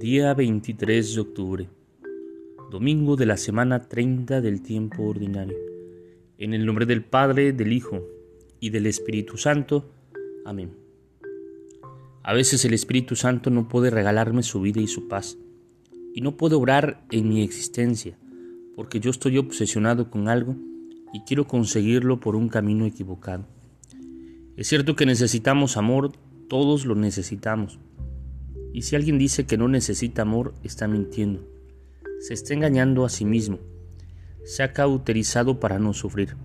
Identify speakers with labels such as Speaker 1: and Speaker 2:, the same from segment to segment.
Speaker 1: Día 23 de octubre, domingo de la semana 30 del tiempo ordinario. En el nombre del Padre, del Hijo y del Espíritu Santo. Amén. A veces el Espíritu Santo no puede regalarme su vida y su paz, y no puede obrar en mi existencia, porque yo estoy obsesionado con algo y quiero conseguirlo por un camino equivocado. Es cierto que necesitamos amor, todos lo necesitamos y si alguien dice que no necesita amor, está mintiendo. Se está engañando a sí mismo. Se ha cauterizado para no sufrir.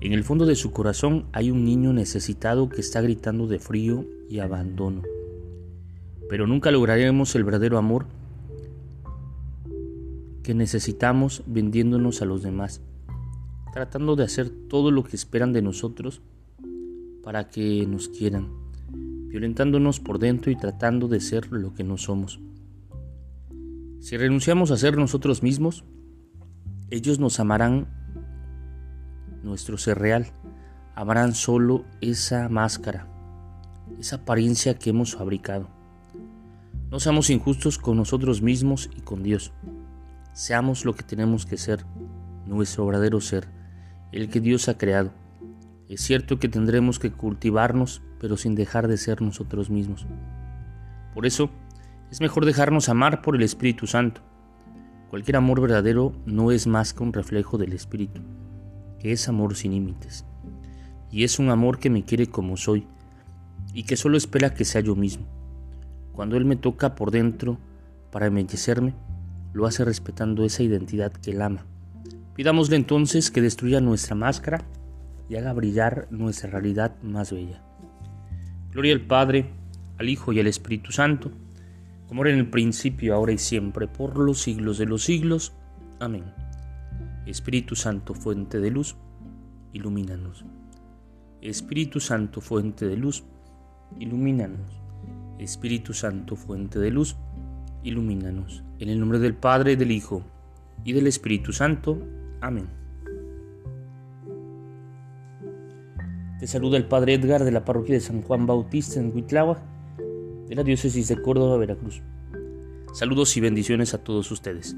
Speaker 1: En el fondo de su corazón hay un niño necesitado que está gritando de frío y abandono. Pero nunca lograremos el verdadero amor que necesitamos vendiéndonos a los demás, tratando de hacer todo lo que esperan de nosotros para que nos quieran violentándonos por dentro y tratando de ser lo que no somos. Si renunciamos a ser nosotros mismos, ellos nos amarán nuestro ser real, amarán solo esa máscara, esa apariencia que hemos fabricado. No seamos injustos con nosotros mismos y con Dios. Seamos lo que tenemos que ser, nuestro verdadero ser, el que Dios ha creado. Es cierto que tendremos que cultivarnos pero sin dejar de ser nosotros mismos. Por eso, es mejor dejarnos amar por el Espíritu Santo. Cualquier amor verdadero no es más que un reflejo del Espíritu, que es amor sin límites. Y es un amor que me quiere como soy, y que solo espera que sea yo mismo. Cuando Él me toca por dentro para embellecerme, lo hace respetando esa identidad que Él ama. Pidámosle entonces que destruya nuestra máscara y haga brillar nuestra realidad más bella. Gloria al Padre, al Hijo y al Espíritu Santo, como era en el principio, ahora y siempre, por los siglos de los siglos. Amén. Espíritu Santo, fuente de luz, ilumínanos. Espíritu Santo, fuente de luz, ilumínanos. Espíritu Santo, fuente de luz, ilumínanos. En el nombre del Padre, del Hijo y del Espíritu Santo. Amén. Te saluda el Padre Edgar de la parroquia de San Juan Bautista en Huitláhuac, de la diócesis de Córdoba, Veracruz. Saludos y bendiciones a todos ustedes.